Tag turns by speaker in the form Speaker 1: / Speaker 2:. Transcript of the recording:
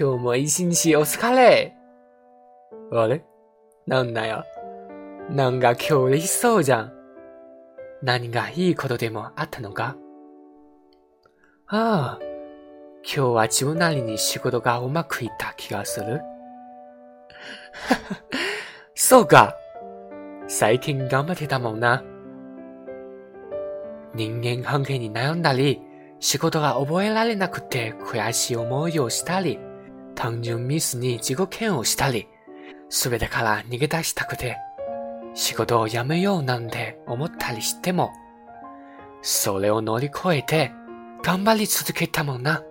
Speaker 1: 今日も一日お疲れ。あれ？なんだよ。なんか今日嬉しそうじゃん。何がいいことでもあったのか？ああ、今日は自分なりに仕事がうまくいった気がする。そうか。最近頑張ってたもんな。人間関係に悩んだり、仕事が覚えられなくて悔しい思いをしたり、単純ミスに自己嫌悪したり、すべてから逃げ出したくて、仕事を辞めようなんて思ったりしても、それを乗り越えて頑張り続けたもんな。